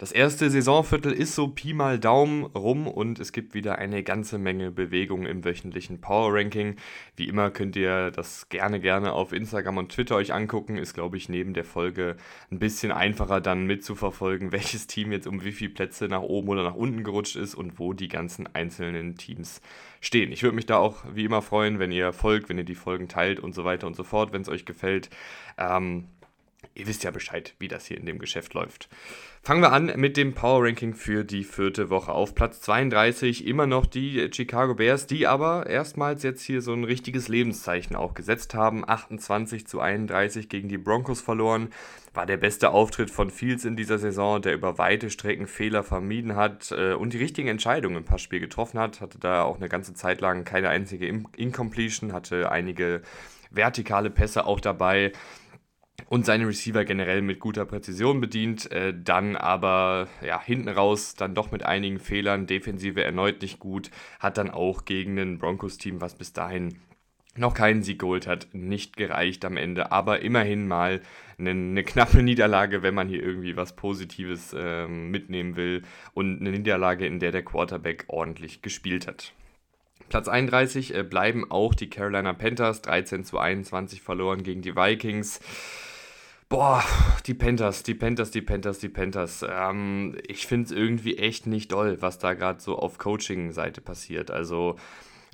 Das erste Saisonviertel ist so Pi mal Daumen rum und es gibt wieder eine ganze Menge Bewegung im wöchentlichen Power Ranking. Wie immer könnt ihr das gerne, gerne auf Instagram und Twitter euch angucken. Ist, glaube ich, neben der Folge ein bisschen einfacher dann mitzuverfolgen, welches Team jetzt um wie viele Plätze nach oben oder nach unten gerutscht ist und wo die ganzen einzelnen Teams stehen. Ich würde mich da auch wie immer freuen, wenn ihr folgt, wenn ihr die Folgen teilt und so weiter und so fort, wenn es euch gefällt. Ähm, ihr wisst ja Bescheid, wie das hier in dem Geschäft läuft. Fangen wir an mit dem Power Ranking für die vierte Woche. Auf Platz 32 immer noch die Chicago Bears, die aber erstmals jetzt hier so ein richtiges Lebenszeichen auch gesetzt haben. 28 zu 31 gegen die Broncos verloren. War der beste Auftritt von Fields in dieser Saison, der über weite Strecken Fehler vermieden hat äh, und die richtigen Entscheidungen im Passspiel getroffen hat. Hatte da auch eine ganze Zeit lang keine einzige Incompletion, hatte einige vertikale Pässe auch dabei und seine Receiver generell mit guter Präzision bedient, äh, dann aber ja, hinten raus dann doch mit einigen Fehlern, Defensive erneut nicht gut, hat dann auch gegen ein Broncos-Team, was bis dahin noch keinen Sieg geholt hat, nicht gereicht am Ende, aber immerhin mal eine, eine knappe Niederlage, wenn man hier irgendwie was Positives äh, mitnehmen will und eine Niederlage, in der der Quarterback ordentlich gespielt hat. Platz 31 äh, bleiben auch die Carolina Panthers, 13 zu 21 verloren gegen die Vikings. Boah, die Panthers, die Panthers, die Panthers, die Panthers. Ähm, ich finde es irgendwie echt nicht doll, was da gerade so auf Coaching-Seite passiert. Also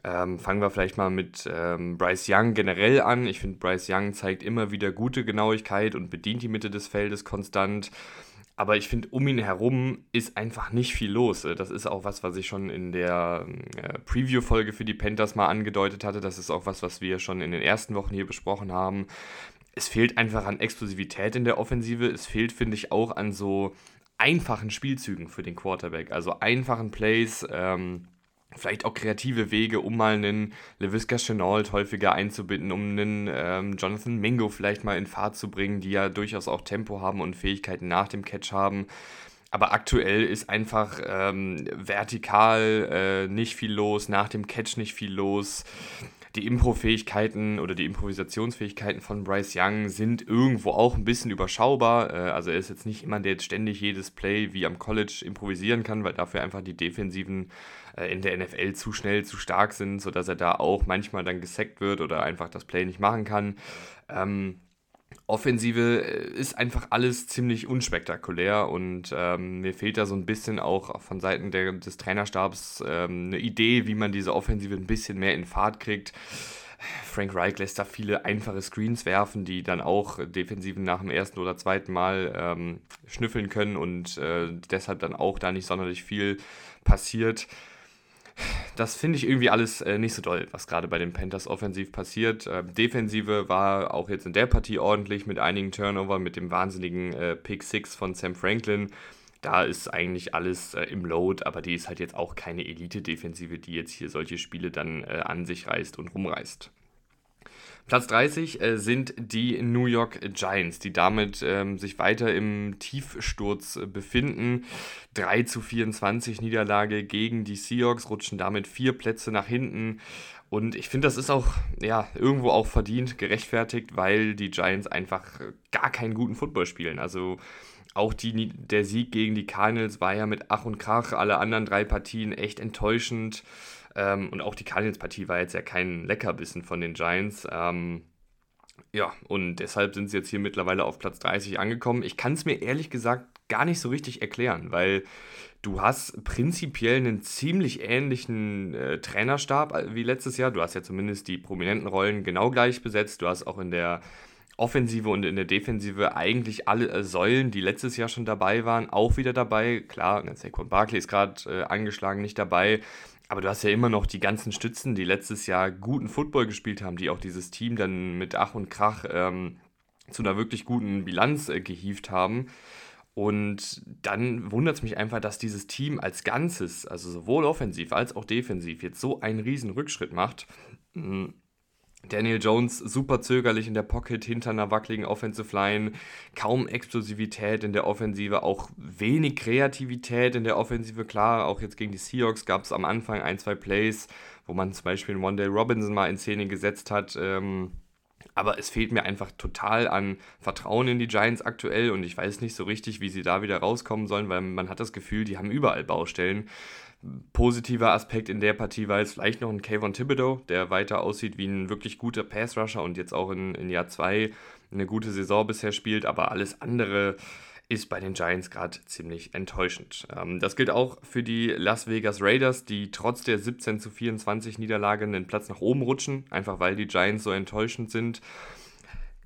ähm, fangen wir vielleicht mal mit ähm, Bryce Young generell an. Ich finde, Bryce Young zeigt immer wieder gute Genauigkeit und bedient die Mitte des Feldes konstant. Aber ich finde, um ihn herum ist einfach nicht viel los. Das ist auch was, was ich schon in der äh, Preview-Folge für die Panthers mal angedeutet hatte. Das ist auch was, was wir schon in den ersten Wochen hier besprochen haben es fehlt einfach an Explosivität in der Offensive. Es fehlt, finde ich, auch an so einfachen Spielzügen für den Quarterback. Also einfachen Plays, ähm, vielleicht auch kreative Wege, um mal einen LeVisca Chenault häufiger einzubinden, um einen ähm, Jonathan Mingo vielleicht mal in Fahrt zu bringen, die ja durchaus auch Tempo haben und Fähigkeiten nach dem Catch haben. Aber aktuell ist einfach ähm, vertikal äh, nicht viel los, nach dem Catch nicht viel los die Impro-Fähigkeiten oder die Improvisationsfähigkeiten von Bryce Young sind irgendwo auch ein bisschen überschaubar. Äh, also er ist jetzt nicht jemand, der jetzt ständig jedes Play wie am College improvisieren kann, weil dafür einfach die Defensiven äh, in der NFL zu schnell, zu stark sind, sodass er da auch manchmal dann gesackt wird oder einfach das Play nicht machen kann. Ähm, Offensive äh, ist einfach alles ziemlich unspektakulär und ähm, mir fehlt da so ein bisschen auch von Seiten der, des Trainerstabs ähm, eine Idee, wie man diese Offensive ein bisschen mehr in Fahrt kriegt. Frank Reich lässt da viele einfache Screens werfen, die dann auch Defensiven nach dem ersten oder zweiten Mal ähm, schnüffeln können und äh, deshalb dann auch da nicht sonderlich viel passiert das finde ich irgendwie alles äh, nicht so doll, was gerade bei den Panthers offensiv passiert. Äh, Defensive war auch jetzt in der Partie ordentlich mit einigen Turnover, mit dem wahnsinnigen äh, Pick 6 von Sam Franklin. Da ist eigentlich alles äh, im Load, aber die ist halt jetzt auch keine Elite-Defensive, die jetzt hier solche Spiele dann äh, an sich reißt und rumreißt. Platz 30 äh, sind die New York Giants, die damit ähm, sich weiter im Tiefsturz äh, befinden. 3 zu 24 Niederlage gegen die Seahawks, rutschen damit vier Plätze nach hinten. Und ich finde, das ist auch ja, irgendwo auch verdient, gerechtfertigt, weil die Giants einfach gar keinen guten Football spielen. Also auch die, der Sieg gegen die Cardinals war ja mit Ach und Krach, alle anderen drei Partien echt enttäuschend. Ähm, und auch die Cardinals-Partie war jetzt ja kein Leckerbissen von den Giants. Ähm, ja, und deshalb sind sie jetzt hier mittlerweile auf Platz 30 angekommen. Ich kann es mir ehrlich gesagt gar nicht so richtig erklären, weil du hast prinzipiell einen ziemlich ähnlichen äh, Trainerstab wie letztes Jahr. Du hast ja zumindest die prominenten Rollen genau gleich besetzt. Du hast auch in der Offensive und in der Defensive eigentlich alle äh, Säulen, die letztes Jahr schon dabei waren, auch wieder dabei. Klar, Saquon Barkley ist gerade äh, angeschlagen, nicht dabei. Aber du hast ja immer noch die ganzen Stützen, die letztes Jahr guten Football gespielt haben, die auch dieses Team dann mit Ach und Krach ähm, zu einer wirklich guten Bilanz äh, gehievt haben. Und dann wundert es mich einfach, dass dieses Team als Ganzes, also sowohl offensiv als auch defensiv, jetzt so einen riesen Rückschritt macht. Daniel Jones super zögerlich in der Pocket hinter einer wackeligen Offensive Line, kaum Explosivität in der Offensive, auch wenig Kreativität in der Offensive. Klar, auch jetzt gegen die Seahawks gab es am Anfang ein, zwei Plays, wo man zum Beispiel One Day Robinson mal in Szene gesetzt hat. Ähm, Aber es fehlt mir einfach total an Vertrauen in die Giants aktuell und ich weiß nicht so richtig, wie sie da wieder rauskommen sollen, weil man hat das Gefühl, die haben überall Baustellen. Positiver Aspekt in der Partie war jetzt vielleicht noch ein Kayvon Thibodeau, der weiter aussieht wie ein wirklich guter Pass-Rusher und jetzt auch in, in Jahr 2 eine gute Saison bisher spielt, aber alles andere ist bei den Giants gerade ziemlich enttäuschend. Ähm, das gilt auch für die Las Vegas Raiders, die trotz der 17 zu 24 Niederlage einen Platz nach oben rutschen, einfach weil die Giants so enttäuschend sind.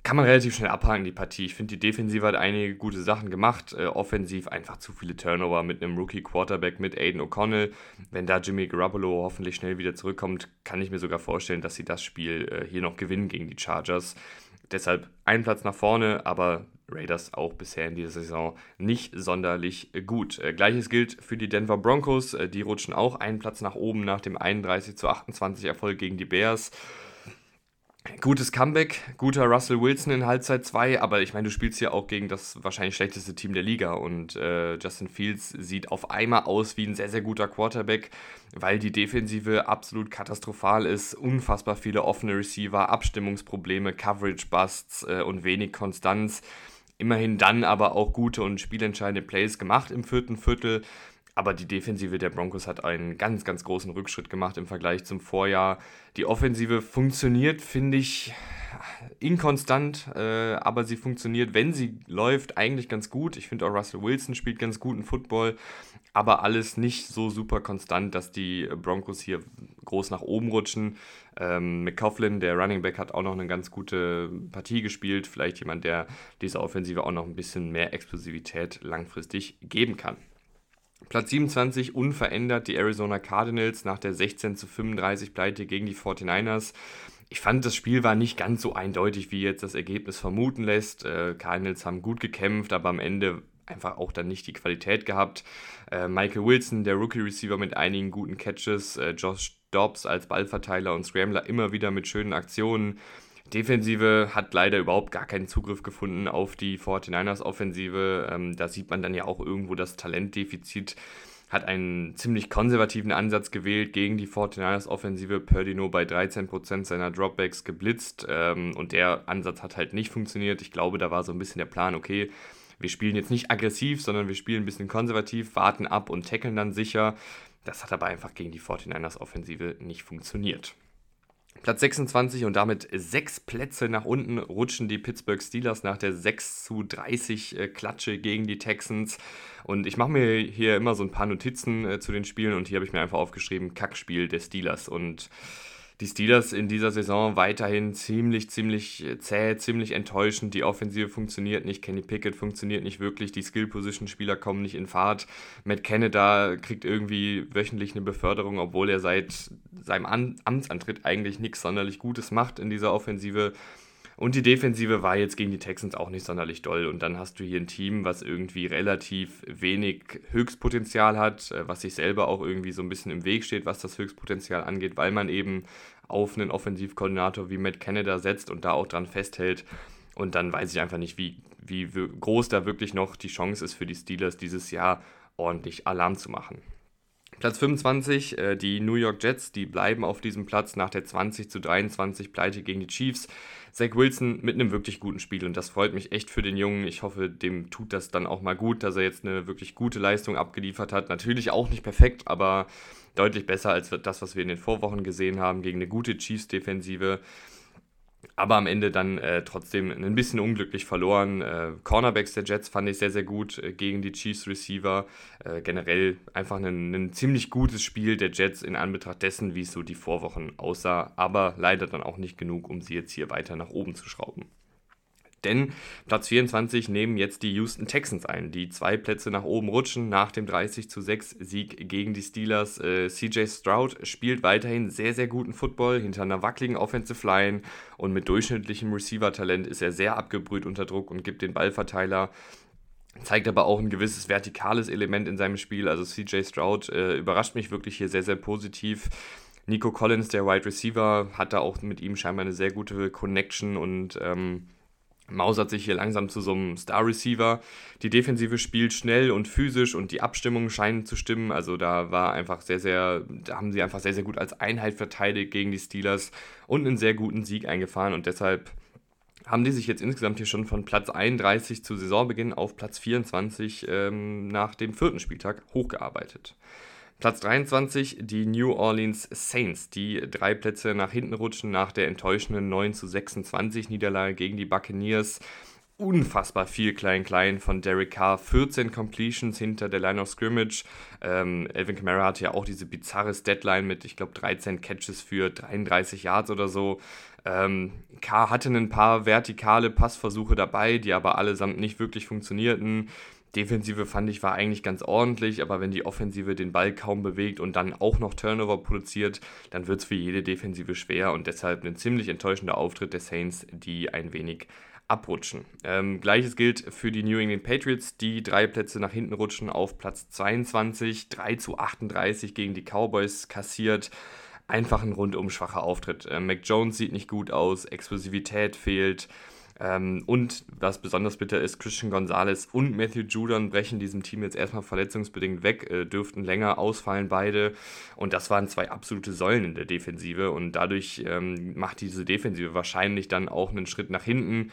Kann man relativ schnell abhaken, die Partie. Ich finde, die Defensive hat einige gute Sachen gemacht. Äh, offensiv einfach zu viele Turnover mit einem Rookie-Quarterback, mit Aiden O'Connell. Wenn da Jimmy Garoppolo hoffentlich schnell wieder zurückkommt, kann ich mir sogar vorstellen, dass sie das Spiel äh, hier noch gewinnen gegen die Chargers. Deshalb ein Platz nach vorne, aber Raiders auch bisher in dieser Saison nicht sonderlich gut. Äh, Gleiches gilt für die Denver Broncos. Äh, die rutschen auch einen Platz nach oben nach dem 31 zu 28 Erfolg gegen die Bears. Gutes Comeback, guter Russell Wilson in Halbzeit 2, aber ich meine, du spielst ja auch gegen das wahrscheinlich schlechteste Team der Liga und äh, Justin Fields sieht auf einmal aus wie ein sehr, sehr guter Quarterback, weil die Defensive absolut katastrophal ist, unfassbar viele offene Receiver, Abstimmungsprobleme, Coverage-Busts äh, und wenig Konstanz. Immerhin dann aber auch gute und spielentscheidende Plays gemacht im vierten Viertel. Aber die Defensive der Broncos hat einen ganz, ganz großen Rückschritt gemacht im Vergleich zum Vorjahr. Die Offensive funktioniert, finde ich, inkonstant, äh, aber sie funktioniert, wenn sie läuft, eigentlich ganz gut. Ich finde auch Russell Wilson spielt ganz guten Football, aber alles nicht so super konstant, dass die Broncos hier groß nach oben rutschen. Ähm, McCoughlin, der Running Back, hat auch noch eine ganz gute Partie gespielt. Vielleicht jemand, der dieser Offensive auch noch ein bisschen mehr Explosivität langfristig geben kann. Platz 27 unverändert die Arizona Cardinals nach der 16 zu 35 Pleite gegen die 49ers. Ich fand, das Spiel war nicht ganz so eindeutig, wie jetzt das Ergebnis vermuten lässt. Äh, Cardinals haben gut gekämpft, aber am Ende einfach auch dann nicht die Qualität gehabt. Äh, Michael Wilson, der Rookie-Receiver mit einigen guten Catches, äh, Josh Dobbs als Ballverteiler und Scrambler immer wieder mit schönen Aktionen. Defensive hat leider überhaupt gar keinen Zugriff gefunden auf die 49ers Offensive. Ähm, da sieht man dann ja auch irgendwo das Talentdefizit. Hat einen ziemlich konservativen Ansatz gewählt gegen die 49ers Offensive. Purdy nur bei 13% seiner Dropbacks geblitzt ähm, und der Ansatz hat halt nicht funktioniert. Ich glaube, da war so ein bisschen der Plan, okay, wir spielen jetzt nicht aggressiv, sondern wir spielen ein bisschen konservativ, warten ab und tackeln dann sicher. Das hat aber einfach gegen die 49ers Offensive nicht funktioniert. Platz 26 und damit sechs Plätze nach unten rutschen die Pittsburgh Steelers nach der 6 zu 30 äh, Klatsche gegen die Texans. Und ich mache mir hier immer so ein paar Notizen äh, zu den Spielen und hier habe ich mir einfach aufgeschrieben, Kackspiel der Steelers. Und die Steelers in dieser Saison weiterhin ziemlich, ziemlich äh, zäh, ziemlich enttäuschend. Die Offensive funktioniert nicht, Kenny Pickett funktioniert nicht wirklich, die Skill-Position-Spieler kommen nicht in Fahrt. Matt Canada kriegt irgendwie wöchentlich eine Beförderung, obwohl er seit seinem An Amtsantritt eigentlich nichts sonderlich Gutes macht in dieser Offensive. Und die Defensive war jetzt gegen die Texans auch nicht sonderlich doll. Und dann hast du hier ein Team, was irgendwie relativ wenig Höchstpotenzial hat, äh, was sich selber auch irgendwie so ein bisschen im Weg steht, was das Höchstpotenzial angeht, weil man eben auf einen Offensivkoordinator wie Matt Canada setzt und da auch dran festhält. Und dann weiß ich einfach nicht, wie, wie groß da wirklich noch die Chance ist für die Steelers dieses Jahr ordentlich Alarm zu machen. Platz 25, äh, die New York Jets, die bleiben auf diesem Platz nach der 20 zu 23 Pleite gegen die Chiefs. Zach Wilson mit einem wirklich guten Spiel und das freut mich echt für den Jungen. Ich hoffe, dem tut das dann auch mal gut, dass er jetzt eine wirklich gute Leistung abgeliefert hat. Natürlich auch nicht perfekt, aber deutlich besser als das, was wir in den Vorwochen gesehen haben, gegen eine gute Chiefs-Defensive aber am Ende dann äh, trotzdem ein bisschen unglücklich verloren. Äh, Cornerbacks der Jets fand ich sehr, sehr gut äh, gegen die Chiefs Receiver. Äh, generell einfach ein, ein, ziemlich gutes Spiel der Jets in Anbetracht dessen, wie es so die Vorwochen aussah, aber leider dann auch nicht genug, um sie jetzt hier weiter nach oben zu schrauben. Denn Platz 24 nehmen jetzt die Houston Texans ein, die zwei Plätze nach oben rutschen nach dem 30 zu 6 Sieg gegen die Steelers. Äh, CJ Stroud spielt weiterhin sehr, sehr guten Football hinter einer wackeligen Offensive Line und mit durchschnittlichem Receiver-Talent ist er sehr abgebrüht unter Druck und gibt den Ballverteiler zeigt aber auch ein gewisses vertikales Element in seinem Spiel. Also CJ Stroud äh, überrascht mich wirklich hier sehr, sehr positiv. Nico Collins, der Wide Receiver, hat da auch mit ihm scheinbar eine sehr gute Connection und ähm, mausert sich hier langsam zu so einem Star-Receiver. Die Defensive spielt schnell und physisch und die Abstimmungen scheinen zu stimmen. Also da war einfach sehr, sehr, da haben sie einfach sehr, sehr gut als Einheit verteidigt gegen die Steelers und einen sehr guten Sieg eingefahren und deshalb haben die sich jetzt insgesamt hier schon von Platz 31 zu Saisonbeginn auf Platz 24 ähm, nach dem vierten Spieltag hochgearbeitet. Platz 23 die New Orleans Saints, die drei Plätze nach hinten rutschen nach der enttäuschenden 9 zu 26 Niederlage gegen die Buccaneers. Unfassbar viel Klein-Klein von Derek Carr, 14 Completions hinter der Line of Scrimmage. Ähm, Elvin Kamara hatte ja auch diese bizarre Deadline mit, ich glaube, 13 Catches für 33 Yards oder so. Ähm, Carr hatte ein paar vertikale Passversuche dabei, die aber allesamt nicht wirklich funktionierten. Defensive fand ich war eigentlich ganz ordentlich, aber wenn die Offensive den Ball kaum bewegt und dann auch noch Turnover produziert, dann wird es für jede Defensive schwer und deshalb ein ziemlich enttäuschender Auftritt der Saints, die ein wenig abrutschen. Ähm, Gleiches gilt für die New England Patriots, die drei Plätze nach hinten rutschen auf Platz 22, 3 zu 38 gegen die Cowboys kassiert. Einfach ein rundum schwacher Auftritt. Äh, Mac Jones sieht nicht gut aus, Explosivität fehlt. Ähm, und was besonders bitter ist, Christian Gonzalez und Matthew Judon brechen diesem Team jetzt erstmal verletzungsbedingt weg, äh, dürften länger ausfallen beide. Und das waren zwei absolute Säulen in der Defensive. Und dadurch ähm, macht diese Defensive wahrscheinlich dann auch einen Schritt nach hinten.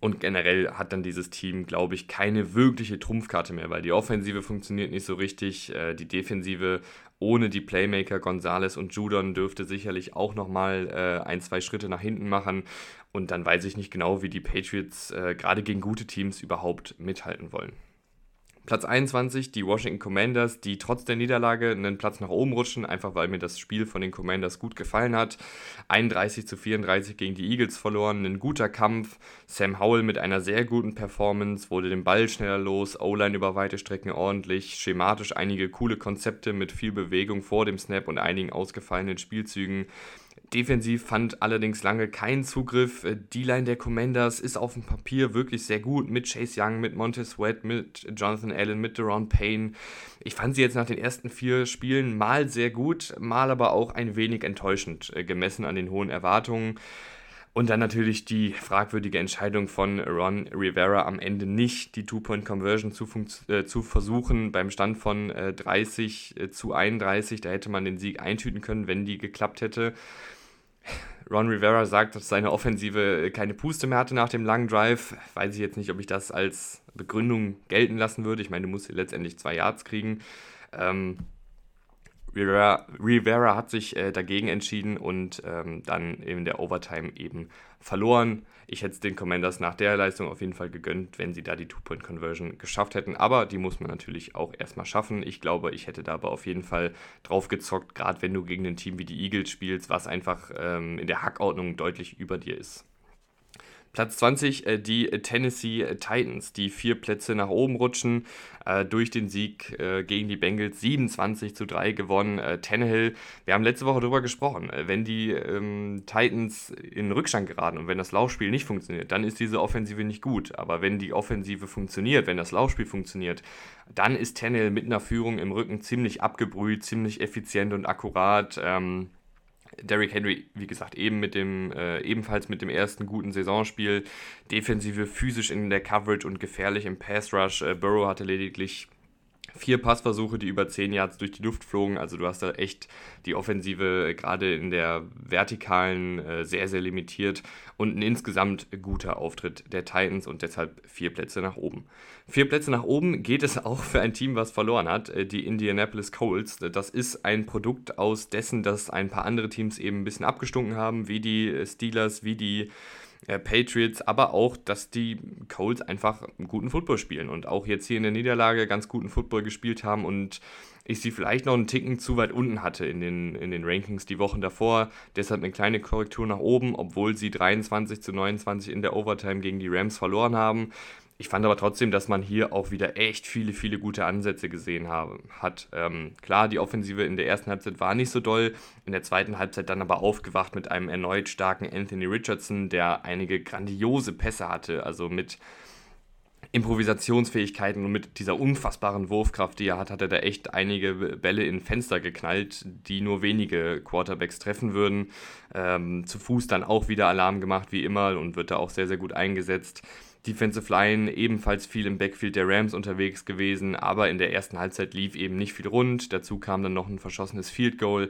Und generell hat dann dieses Team, glaube ich, keine wirkliche Trumpfkarte mehr, weil die Offensive funktioniert nicht so richtig. Äh, die Defensive ohne die Playmaker Gonzales und Judon dürfte sicherlich auch nochmal äh, ein, zwei Schritte nach hinten machen. Und dann weiß ich nicht genau, wie die Patriots äh, gerade gegen gute Teams überhaupt mithalten wollen. Platz 21, die Washington Commanders, die trotz der Niederlage einen Platz nach oben rutschen, einfach weil mir das Spiel von den Commanders gut gefallen hat. 31 zu 34 gegen die Eagles verloren, ein guter Kampf. Sam Howell mit einer sehr guten Performance, wurde den Ball schneller los, O-Line über weite Strecken ordentlich, schematisch einige coole Konzepte mit viel Bewegung vor dem Snap und einigen ausgefallenen Spielzügen. Defensiv fand allerdings lange keinen Zugriff. Äh, die Line der Commanders ist auf dem Papier wirklich sehr gut mit Chase Young, mit Montez Sweat, mit Jonathan Allen, mit Deron Payne. Ich fand sie jetzt nach den ersten vier Spielen mal sehr gut, mal aber auch ein wenig enttäuschend, äh, gemessen an den hohen Erwartungen. Und dann natürlich die fragwürdige Entscheidung von Ron Rivera am Ende nicht die Two-Point-Conversion zu, äh, zu, versuchen beim Stand von äh, 30 äh, zu 31. Da hätte man den Sieg eintüten können, wenn die geklappt hätte. Ron Rivera sagt, dass seine Offensive keine Puste mehr hatte nach dem langen Drive. Weiß ich jetzt nicht, ob ich das als Begründung gelten lassen würde. Ich meine, du musst letztendlich zwei Yards kriegen. Ähm, Rivera, hat sich äh, dagegen entschieden und ähm, dann in der Overtime eben verloren. Ich hätte es den Commanders nach der Leistung auf jeden Fall gegönnt, wenn sie da die Two-Point-Conversion geschafft hätten. Aber die muss man natürlich auch erstmal schaffen. Ich glaube, ich hätte da aber auf jeden Fall drauf gezockt, gerade wenn du gegen ein Team wie die Eagles spielst, was einfach ähm, in der Hackordnung deutlich über dir ist. Platz 20 äh, die Tennessee Titans, die vier Plätze nach oben rutschen äh, durch den Sieg äh, gegen die Bengals 27 zu 3 gewonnen. Tannehill, wir haben letzte Woche darüber gesprochen, wenn die ähm, Titans in Rückstand geraten und wenn das Laufspiel nicht funktioniert, dann ist diese Offensive nicht gut. Aber wenn die Offensive funktioniert, wenn das Laufspiel funktioniert, dann ist Tannehill mit einer Führung im Rücken ziemlich abgebrüht, ziemlich effizient und akkurat. Ähm, Derrick Henry, wie gesagt, eben mit dem, äh, ebenfalls mit dem ersten guten Saisonspiel. Defensive physisch in der Coverage und gefährlich im Pass Rush. Äh, Burrow hatte lediglich vier Passversuche, die über 10 Yards durch die Luft flogen. Also du hast da echt die Offensive gerade in der vertikalen äh, sehr, sehr limitiert und ein insgesamt guter Auftritt der Titans und deshalb vier Plätze nach oben. Vier Plätze nach oben geht es auch für ein Team, was verloren hat, äh, die Indianapolis Colts. Das ist ein Produkt aus dessen, dass ein paar andere Teams eben ein bisschen abgestunken haben, wie die Steelers, wie die Patriots, aber auch, dass die Colts einfach guten Football spielen und auch jetzt hier in der Niederlage ganz guten Football gespielt haben und ich sie vielleicht noch einen Ticken zu weit unten hatte in den, in den Rankings die Wochen davor. Deshalb eine kleine Korrektur nach oben, obwohl sie 23 zu 29 in der Overtime gegen die Rams verloren haben. Ich fand aber trotzdem, dass man hier auch wieder echt viele, viele gute Ansätze gesehen habe, hat. Ähm, klar, die Offensive in der ersten Halbzeit war nicht so doll, in der zweiten Halbzeit dann aber aufgewacht mit einem erneut starken Anthony Richardson, der einige grandiose Pässe hatte, also mit Improvisationsfähigkeiten und mit dieser unfassbaren Wurfkraft, die er hat, hat er da echt einige Bälle in Fenster geknallt, die nur wenige Quarterbacks treffen würden. Ähm, zu Fuß dann auch wieder Alarm gemacht, wie immer, und wird da auch sehr, sehr gut eingesetzt. Defensive Line ebenfalls viel im Backfield der Rams unterwegs gewesen, aber in der ersten Halbzeit lief eben nicht viel rund. Dazu kam dann noch ein verschossenes Field Goal.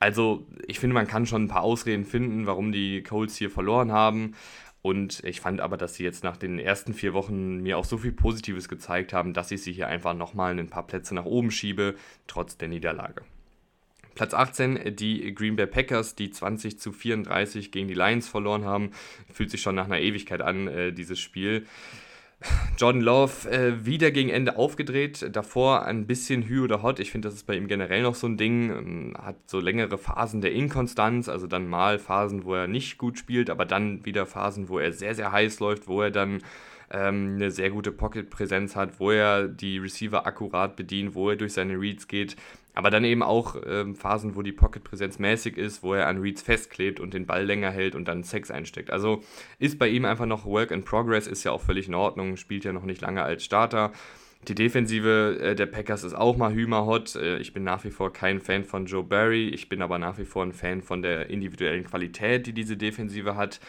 Also, ich finde, man kann schon ein paar Ausreden finden, warum die Colts hier verloren haben. Und ich fand aber, dass sie jetzt nach den ersten vier Wochen mir auch so viel Positives gezeigt haben, dass ich sie hier einfach nochmal ein paar Plätze nach oben schiebe, trotz der Niederlage. Platz 18, die Green Bay Packers, die 20 zu 34 gegen die Lions verloren haben. Fühlt sich schon nach einer Ewigkeit an, äh, dieses Spiel. Jordan Love äh, wieder gegen Ende aufgedreht, davor ein bisschen Hü oder Hot. Ich finde, das ist bei ihm generell noch so ein Ding. Ähm, hat so längere Phasen der Inkonstanz, also dann mal Phasen, wo er nicht gut spielt, aber dann wieder Phasen, wo er sehr, sehr heiß läuft, wo er dann ähm, eine sehr gute Pocket-Präsenz hat, wo er die Receiver akkurat bedient, wo er durch seine Reads geht. Aber dann eben auch ähm, Phasen, wo die Pocket-Präsenz mäßig ist, wo er an Reads festklebt und den Ball länger hält und dann Sex einsteckt. Also ist bei ihm einfach noch Work in Progress, ist ja auch völlig in Ordnung, spielt ja noch nicht lange als Starter. Die Defensive äh, der Packers ist auch mal hümerhot. Äh, ich bin nach wie vor kein Fan von Joe Barry. Ich bin aber nach wie vor ein Fan von der individuellen Qualität, die diese Defensive hat.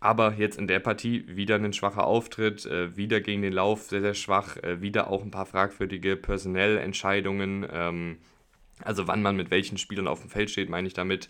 Aber jetzt in der Partie wieder ein schwacher Auftritt, äh, wieder gegen den Lauf sehr, sehr schwach, äh, wieder auch ein paar fragwürdige Personellentscheidungen. Ähm, also wann man mit welchen Spielern auf dem Feld steht, meine ich damit.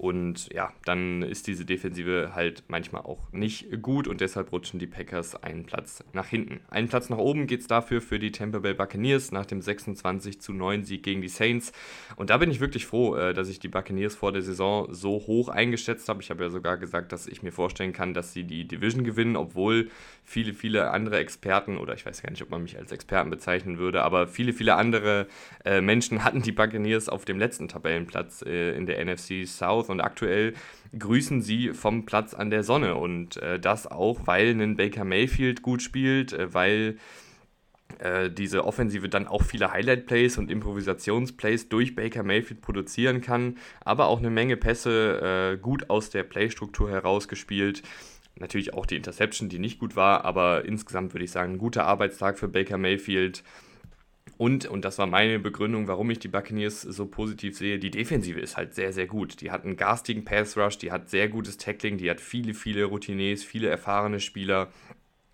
Und ja, dann ist diese Defensive halt manchmal auch nicht gut und deshalb rutschen die Packers einen Platz nach hinten. Einen Platz nach oben geht es dafür für die Tampa Bay Buccaneers nach dem 26 zu 9 Sieg gegen die Saints. Und da bin ich wirklich froh, äh, dass ich die Buccaneers vor der Saison so hoch eingeschätzt habe. Ich habe ja sogar gesagt, dass ich mir vorstellen kann, dass sie die Division gewinnen, obwohl viele, viele andere Experten, oder ich weiß gar nicht, ob man mich als Experten bezeichnen würde, aber viele, viele andere äh, Menschen hatten die Buccaneers auf dem letzten Tabellenplatz äh, in der NFC South und aktuell grüßen sie vom Platz an der Sonne. Und äh, das auch, weil ein Baker Mayfield gut spielt, äh, weil äh, diese Offensive dann auch viele Highlight-Plays und Improvisationsplays durch Baker Mayfield produzieren kann, aber auch eine Menge Pässe äh, gut aus der Playstruktur herausgespielt. Natürlich auch die Interception, die nicht gut war, aber insgesamt würde ich sagen, ein guter Arbeitstag für Baker Mayfield. Und, und das war meine Begründung, warum ich die Buccaneers so positiv sehe, die Defensive ist halt sehr, sehr gut. Die hat einen garstigen Pass Rush, die hat sehr gutes Tackling, die hat viele, viele Routiniers, viele erfahrene Spieler,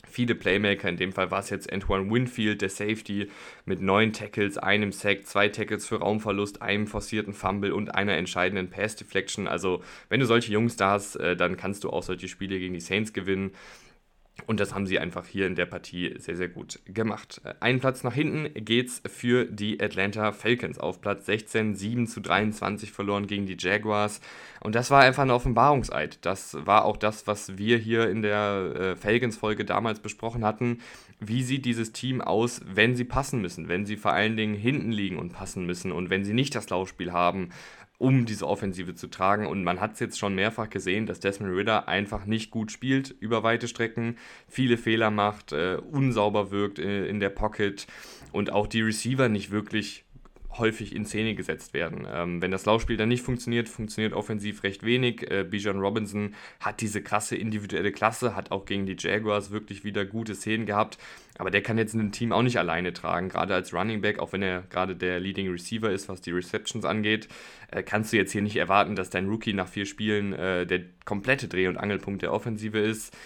viele Playmaker. In dem Fall war es jetzt Antoine Winfield, der Safety, mit neun Tackles, einem Sack, zwei Tackles für Raumverlust, einem forcierten Fumble und einer entscheidenden Pass Deflection. Also, wenn du solche Jungs da hast, äh, dann kannst du auch solche Spiele gegen die Saints gewinnen. Und das haben sie einfach hier in der Partie sehr, sehr gut gemacht. Einen Platz nach hinten geht's für die Atlanta Falcons auf Platz 16, 7 zu 23 verloren gegen die Jaguars. Und das war einfach ein Offenbarungseid. Das war auch das, was wir hier in der äh, Falcons-Folge damals besprochen hatten. Wie sieht dieses Team aus, wenn sie passen müssen, wenn sie vor allen Dingen hinten liegen und passen müssen und wenn sie nicht das Laufspiel haben um diese Offensive zu tragen. Und man hat es jetzt schon mehrfach gesehen, dass Desmond Ritter einfach nicht gut spielt über weite Strecken, viele Fehler macht, äh, unsauber wirkt äh, in der Pocket und auch die Receiver nicht wirklich häufig in Szene gesetzt werden. Ähm, wenn das Laufspiel dann nicht funktioniert, funktioniert offensiv recht wenig. Äh, Bijan Robinson hat diese krasse individuelle Klasse, hat auch gegen die Jaguars wirklich wieder gute Szenen gehabt, aber der kann jetzt ein Team auch nicht alleine tragen, gerade als Running Back, auch wenn er gerade der Leading Receiver ist, was die Receptions angeht, äh, kannst du jetzt hier nicht erwarten, dass dein Rookie nach vier Spielen äh, der komplette Dreh- und Angelpunkt der Offensive ist.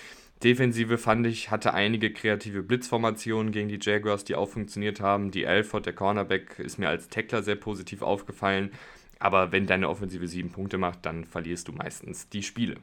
Defensive fand ich, hatte einige kreative Blitzformationen gegen die Jaguars, die auch funktioniert haben. Die Alford, der Cornerback, ist mir als Tackler sehr positiv aufgefallen. Aber wenn deine Offensive sieben Punkte macht, dann verlierst du meistens die Spiele.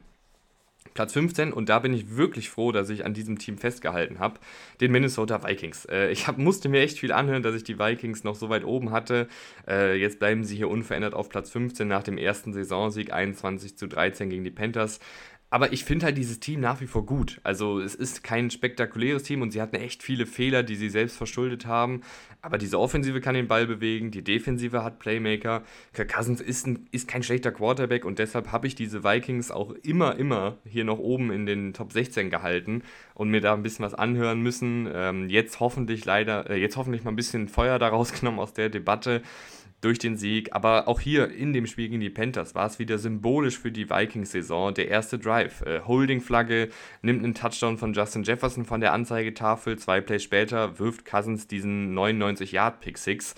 Platz 15 und da bin ich wirklich froh, dass ich an diesem Team festgehalten habe, den Minnesota Vikings. Äh, ich hab, musste mir echt viel anhören, dass ich die Vikings noch so weit oben hatte. Äh, jetzt bleiben sie hier unverändert auf Platz 15 nach dem ersten Saisonsieg 21 zu 13 gegen die Panthers. Aber ich finde halt dieses Team nach wie vor gut. Also es ist kein spektakuläres Team und sie hatten echt viele Fehler, die sie selbst verschuldet haben. Aber diese Offensive kann den Ball bewegen, die Defensive hat Playmaker. Kirk Cousins ist, ein, ist kein schlechter Quarterback und deshalb habe ich diese Vikings auch immer, immer hier noch oben in den Top 16 gehalten und mir da ein bisschen was anhören müssen. Ähm, jetzt hoffentlich leider, äh, jetzt hoffentlich mal ein bisschen Feuer daraus genommen aus der Debatte durch den Sieg. Aber auch hier in dem Spiel gegen die Panthers war es wieder symbolisch für die Vikings-Saison. Der erste Drive. Äh, Holding-Flagge, nimmt einen Touchdown von Justin Jefferson von der Anzeigetafel. Zwei Plays später wirft Cousins diesen 99-Yard-Pick-Six.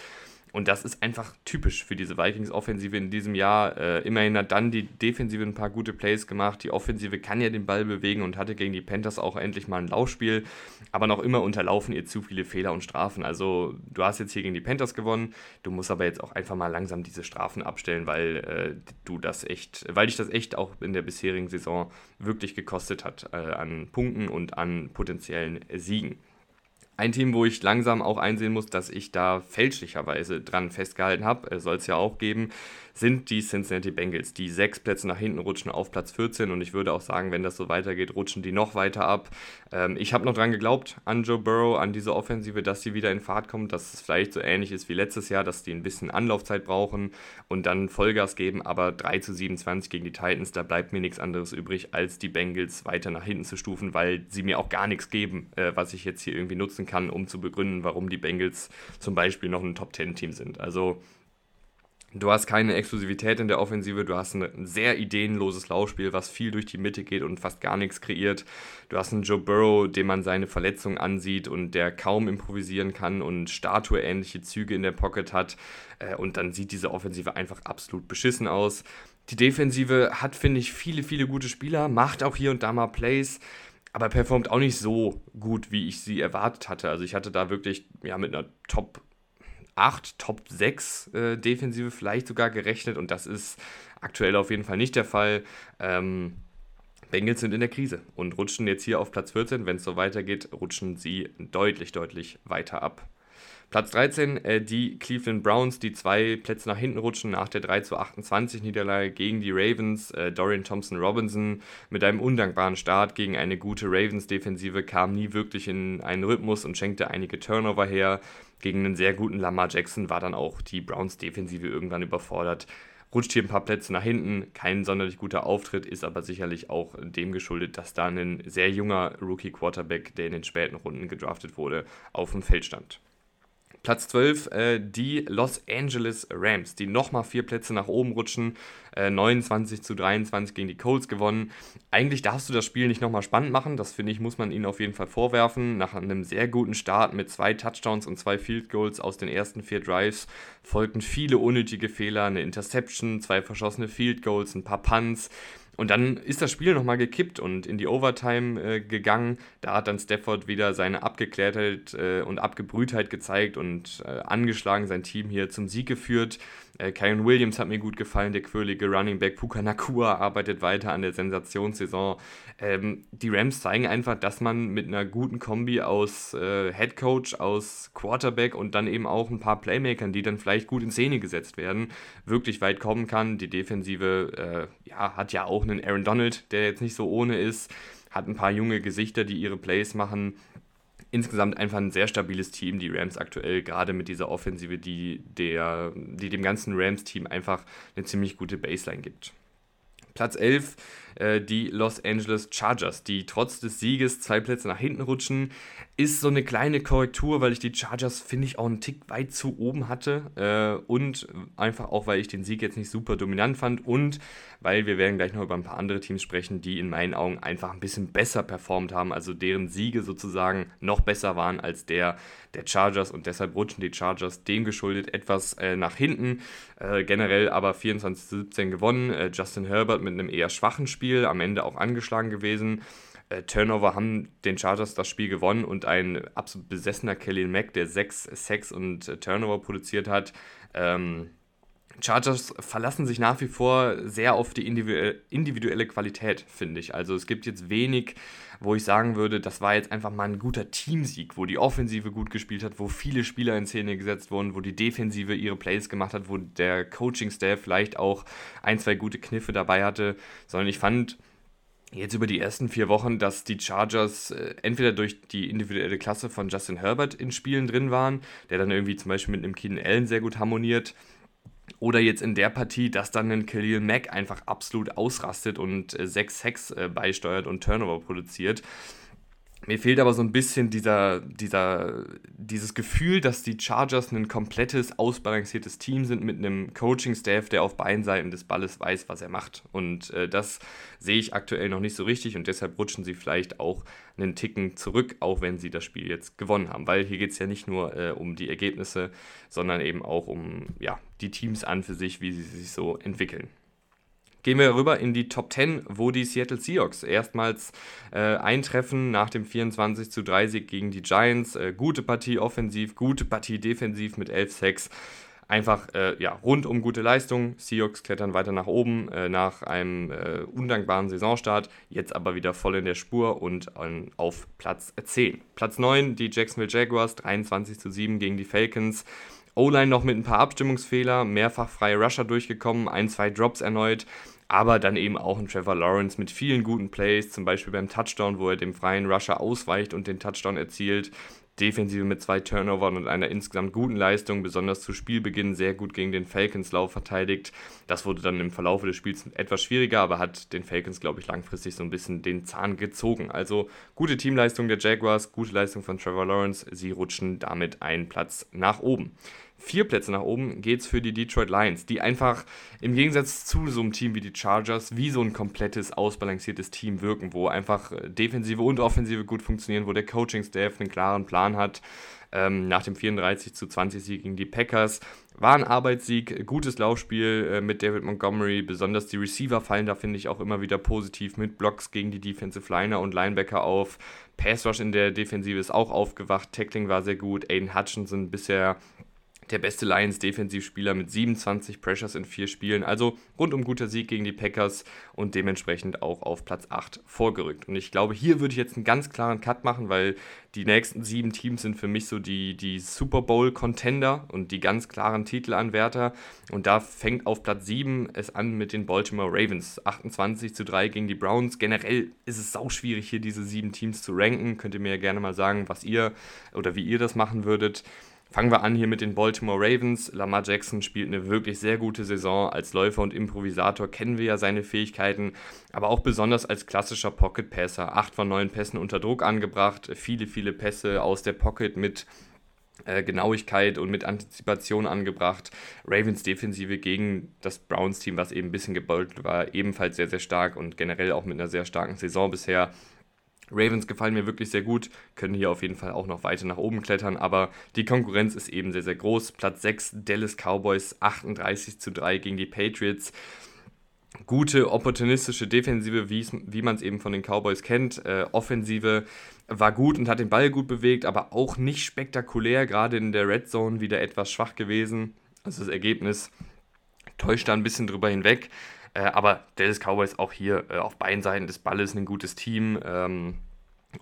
Und das ist einfach typisch für diese Vikings-Offensive in diesem Jahr. Äh, immerhin hat dann die Defensive ein paar gute Plays gemacht. Die Offensive kann ja den Ball bewegen und hatte gegen die Panthers auch endlich mal ein Laufspiel. Aber noch immer unterlaufen ihr zu viele Fehler und Strafen. Also du hast jetzt hier gegen die Panthers gewonnen. Du musst aber jetzt auch einfach mal langsam diese Strafen abstellen, weil äh, du das echt, weil dich das echt auch in der bisherigen Saison wirklich gekostet hat äh, an Punkten und an potenziellen Siegen. Ein Team, wo ich langsam auch einsehen muss, dass ich da fälschlicherweise dran festgehalten habe, soll es ja auch geben, sind die Cincinnati Bengals, die sechs Plätze nach hinten rutschen auf Platz 14 und ich würde auch sagen, wenn das so weitergeht, rutschen die noch weiter ab. Ähm, ich habe noch dran geglaubt, an Joe Burrow, an diese Offensive, dass sie wieder in Fahrt kommt, dass es vielleicht so ähnlich ist wie letztes Jahr, dass die ein bisschen Anlaufzeit brauchen und dann Vollgas geben, aber 3 zu 27 gegen die Titans, da bleibt mir nichts anderes übrig, als die Bengals weiter nach hinten zu stufen, weil sie mir auch gar nichts geben, äh, was ich jetzt hier irgendwie nutzen kann, um zu begründen, warum die Bengals zum Beispiel noch ein Top-10-Team sind. Also Du hast keine Exklusivität in der Offensive, du hast ein sehr ideenloses Laufspiel, was viel durch die Mitte geht und fast gar nichts kreiert. Du hast einen Joe Burrow, dem man seine Verletzung ansieht und der kaum improvisieren kann und statueähnliche Züge in der Pocket hat. Äh, und dann sieht diese Offensive einfach absolut beschissen aus. Die Defensive hat, finde ich, viele, viele gute Spieler, macht auch hier und da mal Plays aber performt auch nicht so gut, wie ich sie erwartet hatte. Also ich hatte da wirklich ja, mit einer Top 8, Top 6 äh, Defensive vielleicht sogar gerechnet und das ist aktuell auf jeden Fall nicht der Fall. Ähm, Bengals sind in der Krise und rutschen jetzt hier auf Platz 14. Wenn es so weitergeht, rutschen sie deutlich, deutlich weiter ab. Platz 13, äh, die Cleveland Browns, die zwei Plätze nach hinten rutschen nach der 3 zu 28 Niederlage gegen die Ravens. Äh, Dorian Thompson Robinson mit einem undankbaren Start gegen eine gute Ravens-Defensive kam nie wirklich in einen Rhythmus und schenkte einige Turnover her. Gegen einen sehr guten Lamar Jackson war dann auch die Browns-Defensive irgendwann überfordert rutscht hier ein paar Plätze nach hinten. Kein sonderlich guter Auftritt, ist aber sicherlich auch dem geschuldet, dass da ein sehr junger Rookie-Quarterback, der in den späten Runden gedraftet wurde, auf dem Feld stand. Platz 12, äh, die Los Angeles Rams, die nochmal vier Plätze nach oben rutschen. Äh, 29 zu 23 gegen die Colts gewonnen. Eigentlich darfst du das Spiel nicht nochmal spannend machen. Das finde ich, muss man ihnen auf jeden Fall vorwerfen. Nach einem sehr guten Start mit zwei Touchdowns und zwei Field Goals aus den ersten vier Drives folgten viele unnötige Fehler, eine Interception, zwei verschossene Field Goals, ein paar Punts. Und dann ist das Spiel nochmal gekippt und in die Overtime äh, gegangen. Da hat dann Stafford wieder seine Abgeklärtheit äh, und Abgebrühtheit gezeigt und äh, angeschlagen sein Team hier zum Sieg geführt. Äh, Kyron Williams hat mir gut gefallen, der quirlige Running Back. Puka Nakua arbeitet weiter an der Sensationssaison. Ähm, die Rams zeigen einfach, dass man mit einer guten Kombi aus äh, Head Coach, aus Quarterback und dann eben auch ein paar Playmakern, die dann vielleicht gut in Szene gesetzt werden, wirklich weit kommen kann. Die Defensive äh, ja, hat ja auch einen Aaron Donald, der jetzt nicht so ohne ist, hat ein paar junge Gesichter, die ihre Plays machen insgesamt einfach ein sehr stabiles Team, die Rams aktuell, gerade mit dieser Offensive, die, der, die dem ganzen Rams-Team einfach eine ziemlich gute Baseline gibt. Platz 11 äh, die Los Angeles Chargers, die trotz des Sieges zwei Plätze nach hinten rutschen. Ist so eine kleine Korrektur, weil ich die Chargers, finde ich, auch einen Tick weit zu oben hatte. Äh, und einfach auch, weil ich den Sieg jetzt nicht super dominant fand und weil wir werden gleich noch über ein paar andere Teams sprechen, die in meinen Augen einfach ein bisschen besser performt haben, also deren Siege sozusagen noch besser waren als der der Chargers und deshalb rutschen die Chargers dem geschuldet etwas äh, nach hinten. Äh, generell aber 24-17 gewonnen. Äh, Justin Herbert mit einem eher schwachen Spiel, am Ende auch angeschlagen gewesen. Äh, Turnover haben den Chargers das Spiel gewonnen und ein absolut besessener Kelly Mack, der sechs Sacks und äh, Turnover produziert hat. Ähm, Chargers verlassen sich nach wie vor sehr auf die individuelle Qualität, finde ich. Also es gibt jetzt wenig, wo ich sagen würde, das war jetzt einfach mal ein guter Teamsieg, wo die Offensive gut gespielt hat, wo viele Spieler in Szene gesetzt wurden, wo die Defensive ihre Plays gemacht hat, wo der Coaching-Staff vielleicht auch ein, zwei gute Kniffe dabei hatte, sondern ich fand jetzt über die ersten vier Wochen, dass die Chargers äh, entweder durch die individuelle Klasse von Justin Herbert in Spielen drin waren, der dann irgendwie zum Beispiel mit einem Keenan Allen sehr gut harmoniert, oder jetzt in der Partie, dass dann ein Khalil Mack einfach absolut ausrastet und äh, sechs Hacks äh, beisteuert und Turnover produziert. Mir fehlt aber so ein bisschen dieser, dieser, dieses Gefühl, dass die Chargers ein komplettes, ausbalanciertes Team sind mit einem Coaching-Staff, der auf beiden Seiten des Balles weiß, was er macht. Und äh, das sehe ich aktuell noch nicht so richtig und deshalb rutschen sie vielleicht auch einen Ticken zurück, auch wenn sie das Spiel jetzt gewonnen haben. Weil hier geht es ja nicht nur äh, um die Ergebnisse, sondern eben auch um ja, die Teams an für sich, wie sie sich so entwickeln. Gehen wir rüber in die Top 10, wo die Seattle Seahawks erstmals äh, eintreffen nach dem 24 zu 3 Sieg gegen die Giants. Äh, gute Partie offensiv, gute Partie defensiv mit 11 Sacks. Einfach äh, ja, rundum gute Leistung. Seahawks klettern weiter nach oben äh, nach einem äh, undankbaren Saisonstart. Jetzt aber wieder voll in der Spur und auf Platz 10. Platz 9 die Jacksonville Jaguars 23 zu 7 gegen die Falcons. O-Line noch mit ein paar Abstimmungsfehler, mehrfach freie Rusher durchgekommen, ein, zwei Drops erneut, aber dann eben auch ein Trevor Lawrence mit vielen guten Plays, zum Beispiel beim Touchdown, wo er dem freien Rusher ausweicht und den Touchdown erzielt. Defensive mit zwei Turnovern und einer insgesamt guten Leistung, besonders zu Spielbeginn sehr gut gegen den Falcons Lauf verteidigt. Das wurde dann im Verlauf des Spiels etwas schwieriger, aber hat den Falcons, glaube ich, langfristig so ein bisschen den Zahn gezogen. Also gute Teamleistung der Jaguars, gute Leistung von Trevor Lawrence. Sie rutschen damit einen Platz nach oben vier Plätze nach oben geht es für die Detroit Lions, die einfach im Gegensatz zu so einem Team wie die Chargers wie so ein komplettes, ausbalanciertes Team wirken, wo einfach äh, Defensive und Offensive gut funktionieren, wo der Coaching-Staff einen klaren Plan hat. Ähm, nach dem 34 zu 20 Sieg gegen die Packers war ein Arbeitssieg, gutes Laufspiel äh, mit David Montgomery, besonders die Receiver fallen da, finde ich, auch immer wieder positiv mit Blocks gegen die Defensive Liner und Linebacker auf. Pass Rush in der Defensive ist auch aufgewacht, Tackling war sehr gut, Aiden Hutchinson bisher der beste Lions-Defensivspieler mit 27 Pressures in vier Spielen. Also rundum guter Sieg gegen die Packers und dementsprechend auch auf Platz 8 vorgerückt. Und ich glaube, hier würde ich jetzt einen ganz klaren Cut machen, weil die nächsten sieben Teams sind für mich so die, die Super Bowl-Contender und die ganz klaren Titelanwärter. Und da fängt auf Platz 7 es an mit den Baltimore Ravens. 28 zu 3 gegen die Browns. Generell ist es sau schwierig, hier diese sieben Teams zu ranken. Könnt ihr mir ja gerne mal sagen, was ihr oder wie ihr das machen würdet. Fangen wir an hier mit den Baltimore Ravens. Lamar Jackson spielt eine wirklich sehr gute Saison. Als Läufer und Improvisator kennen wir ja seine Fähigkeiten, aber auch besonders als klassischer Pocket Passer. Acht von neun Pässen unter Druck angebracht, viele, viele Pässe aus der Pocket mit äh, Genauigkeit und mit Antizipation angebracht. Ravens Defensive gegen das Browns Team, was eben ein bisschen gebeutelt war, ebenfalls sehr, sehr stark und generell auch mit einer sehr starken Saison bisher. Ravens gefallen mir wirklich sehr gut, können hier auf jeden Fall auch noch weiter nach oben klettern, aber die Konkurrenz ist eben sehr, sehr groß. Platz 6 Dallas Cowboys 38 zu 3 gegen die Patriots. Gute opportunistische Defensive, wie man es eben von den Cowboys kennt. Äh, Offensive war gut und hat den Ball gut bewegt, aber auch nicht spektakulär, gerade in der Red Zone wieder etwas schwach gewesen. Also das Ergebnis täuscht da ein bisschen drüber hinweg. Äh, aber Dallas Cowboys auch hier äh, auf beiden Seiten des Balles ein gutes Team. Ähm,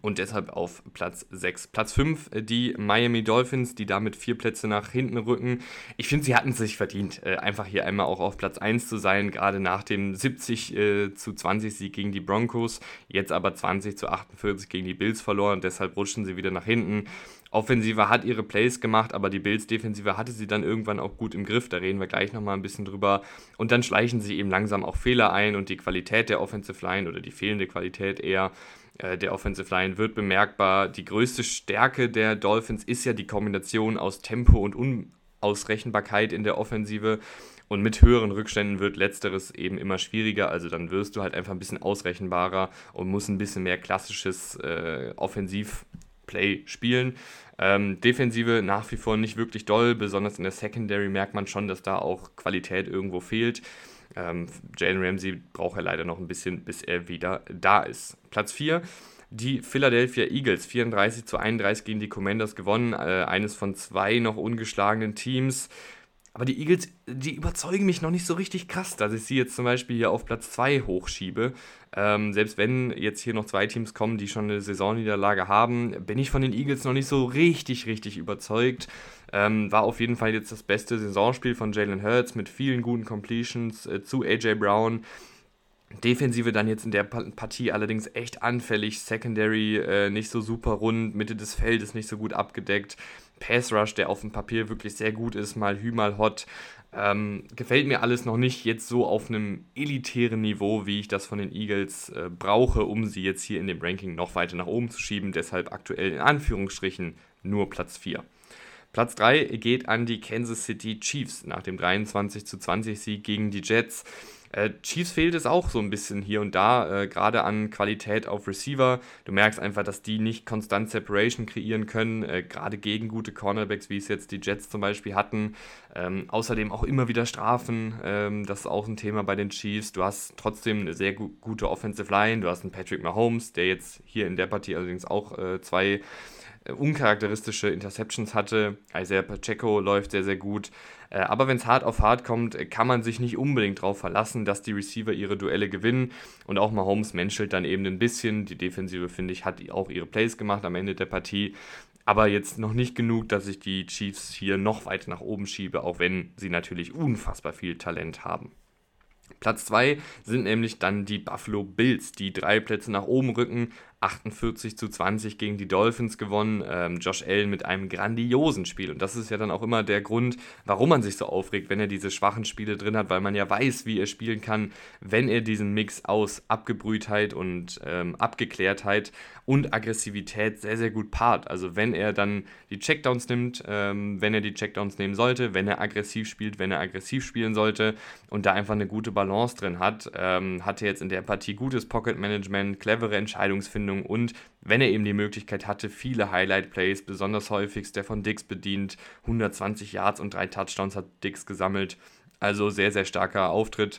und deshalb auf Platz 6. Platz 5 äh, die Miami Dolphins, die damit vier Plätze nach hinten rücken. Ich finde, sie hatten es sich verdient, äh, einfach hier einmal auch auf Platz 1 zu sein, gerade nach dem 70 äh, zu 20 Sieg gegen die Broncos, jetzt aber 20 zu 48 gegen die Bills verloren, deshalb rutschen sie wieder nach hinten. Offensive hat ihre Plays gemacht, aber die Bills-Defensive hatte sie dann irgendwann auch gut im Griff. Da reden wir gleich nochmal ein bisschen drüber. Und dann schleichen sie eben langsam auch Fehler ein und die Qualität der Offensive Line oder die fehlende Qualität eher äh, der Offensive Line wird bemerkbar. Die größte Stärke der Dolphins ist ja die Kombination aus Tempo und Unausrechenbarkeit in der Offensive. Und mit höheren Rückständen wird letzteres eben immer schwieriger. Also dann wirst du halt einfach ein bisschen ausrechenbarer und musst ein bisschen mehr klassisches äh, Offensivplay spielen. Ähm, Defensive nach wie vor nicht wirklich doll, besonders in der Secondary merkt man schon, dass da auch Qualität irgendwo fehlt. Ähm, Jalen Ramsey braucht er leider noch ein bisschen, bis er wieder da ist. Platz 4. Die Philadelphia Eagles, 34 zu 31 gegen die Commanders gewonnen, äh, eines von zwei noch ungeschlagenen Teams. Aber die Eagles, die überzeugen mich noch nicht so richtig krass, dass ich sie jetzt zum Beispiel hier auf Platz 2 hochschiebe. Ähm, selbst wenn jetzt hier noch zwei Teams kommen, die schon eine Saisonniederlage haben, bin ich von den Eagles noch nicht so richtig, richtig überzeugt. Ähm, war auf jeden Fall jetzt das beste Saisonspiel von Jalen Hurts mit vielen guten Completions äh, zu AJ Brown. Defensive dann jetzt in der Partie allerdings echt anfällig. Secondary äh, nicht so super rund, Mitte des Feldes nicht so gut abgedeckt. Pass Rush, der auf dem Papier wirklich sehr gut ist, mal Hü, mal Hot. Ähm, gefällt mir alles noch nicht jetzt so auf einem elitären Niveau, wie ich das von den Eagles äh, brauche, um sie jetzt hier in dem Ranking noch weiter nach oben zu schieben. Deshalb aktuell in Anführungsstrichen nur Platz 4. Platz 3 geht an die Kansas City Chiefs nach dem 23 zu 20 Sieg gegen die Jets. Äh, Chiefs fehlt es auch so ein bisschen hier und da, äh, gerade an Qualität auf Receiver. Du merkst einfach, dass die nicht konstant Separation kreieren können, äh, gerade gegen gute Cornerbacks, wie es jetzt die Jets zum Beispiel hatten. Ähm, außerdem auch immer wieder Strafen, ähm, das ist auch ein Thema bei den Chiefs. Du hast trotzdem eine sehr gu gute Offensive Line, du hast einen Patrick Mahomes, der jetzt hier in der Partie allerdings auch äh, zwei äh, uncharakteristische Interceptions hatte. Isaiah Pacheco läuft sehr, sehr gut. Äh, aber wenn es hart auf hart kommt, äh, kann man sich nicht unbedingt darauf verlassen, dass die Receiver ihre Duelle gewinnen. Und auch Mahomes menschelt dann eben ein bisschen. Die Defensive, finde ich, hat auch ihre Plays gemacht am Ende der Partie. Aber jetzt noch nicht genug, dass ich die Chiefs hier noch weiter nach oben schiebe, auch wenn sie natürlich unfassbar viel Talent haben. Platz 2 sind nämlich dann die Buffalo Bills, die drei Plätze nach oben rücken, 48 zu 20 gegen die Dolphins gewonnen. Ähm, Josh Allen mit einem grandiosen Spiel. Und das ist ja dann auch immer der Grund, warum man sich so aufregt, wenn er diese schwachen Spiele drin hat, weil man ja weiß, wie er spielen kann, wenn er diesen Mix aus Abgebrühtheit und ähm, Abgeklärtheit und Aggressivität sehr, sehr gut paart. Also wenn er dann die Checkdowns nimmt, ähm, wenn er die Checkdowns nehmen sollte, wenn er aggressiv spielt, wenn er aggressiv spielen sollte und da einfach eine gute Balance drin hat, ähm, hat er jetzt in der Partie gutes Pocket Management, clevere Entscheidungsfindung und wenn er eben die Möglichkeit hatte, viele Highlight-Plays, besonders häufig Stefan Dix bedient, 120 Yards und drei Touchdowns hat Dix gesammelt. Also sehr, sehr starker Auftritt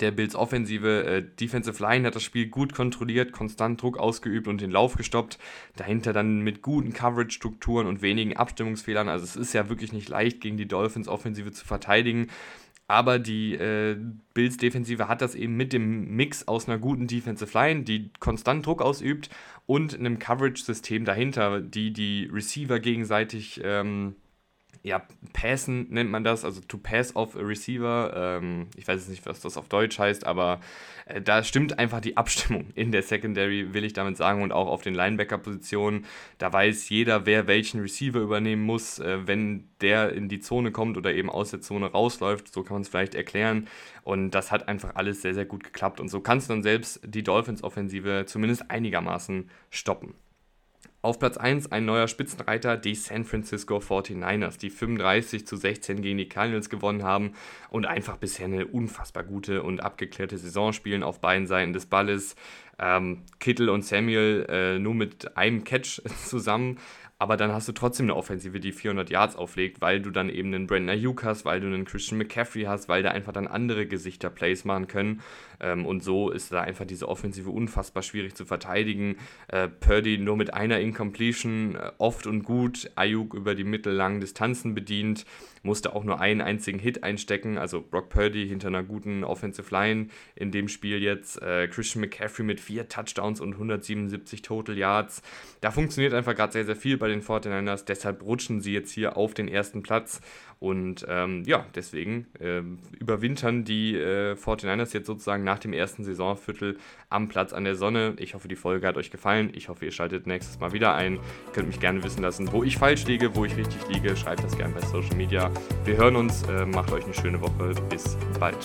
der Bills Offensive. Äh, Defensive Line hat das Spiel gut kontrolliert, konstant Druck ausgeübt und den Lauf gestoppt. Dahinter dann mit guten Coverage-Strukturen und wenigen Abstimmungsfehlern. Also es ist ja wirklich nicht leicht, gegen die Dolphins Offensive zu verteidigen. Aber die äh, Bills Defensive hat das eben mit dem Mix aus einer guten Defensive Line, die konstant Druck ausübt, und einem Coverage-System dahinter, die die Receiver gegenseitig ähm, ja, passen nennt man das, also to pass off a receiver. Ähm, ich weiß jetzt nicht, was das auf Deutsch heißt, aber äh, da stimmt einfach die Abstimmung in der Secondary, will ich damit sagen, und auch auf den Linebacker-Positionen. Da weiß jeder, wer welchen Receiver übernehmen muss, äh, wenn der in die Zone kommt oder eben aus der Zone rausläuft. So kann man es vielleicht erklären. Und das hat einfach alles sehr, sehr gut geklappt. Und so kannst du dann selbst die Dolphins-Offensive zumindest einigermaßen stoppen. Auf Platz 1 ein neuer Spitzenreiter, die San Francisco 49ers, die 35 zu 16 gegen die Cardinals gewonnen haben und einfach bisher eine unfassbar gute und abgeklärte Saison spielen auf beiden Seiten des Balles. Ähm, Kittel und Samuel äh, nur mit einem Catch zusammen, aber dann hast du trotzdem eine Offensive, die 400 Yards auflegt, weil du dann eben einen Brandon Ayuk hast, weil du einen Christian McCaffrey hast, weil da einfach dann andere Gesichter Plays machen können. Ähm, und so ist da einfach diese Offensive unfassbar schwierig zu verteidigen. Äh, Purdy nur mit einer Incompletion, äh, oft und gut. Ayuk über die mittellangen Distanzen bedient, musste auch nur einen einzigen Hit einstecken. Also Brock Purdy hinter einer guten Offensive Line in dem Spiel jetzt. Äh, Christian McCaffrey mit vier Touchdowns und 177 Total Yards. Da funktioniert einfach gerade sehr, sehr viel bei den 49ers. Deshalb rutschen sie jetzt hier auf den ersten Platz. Und ähm, ja, deswegen äh, überwintern die äh, 49ers jetzt sozusagen nach dem ersten Saisonviertel am Platz an der Sonne. Ich hoffe, die Folge hat euch gefallen. Ich hoffe, ihr schaltet nächstes Mal wieder ein. Ihr könnt mich gerne wissen lassen, wo ich falsch liege, wo ich richtig liege. Schreibt das gerne bei Social Media. Wir hören uns. Äh, macht euch eine schöne Woche. Bis bald.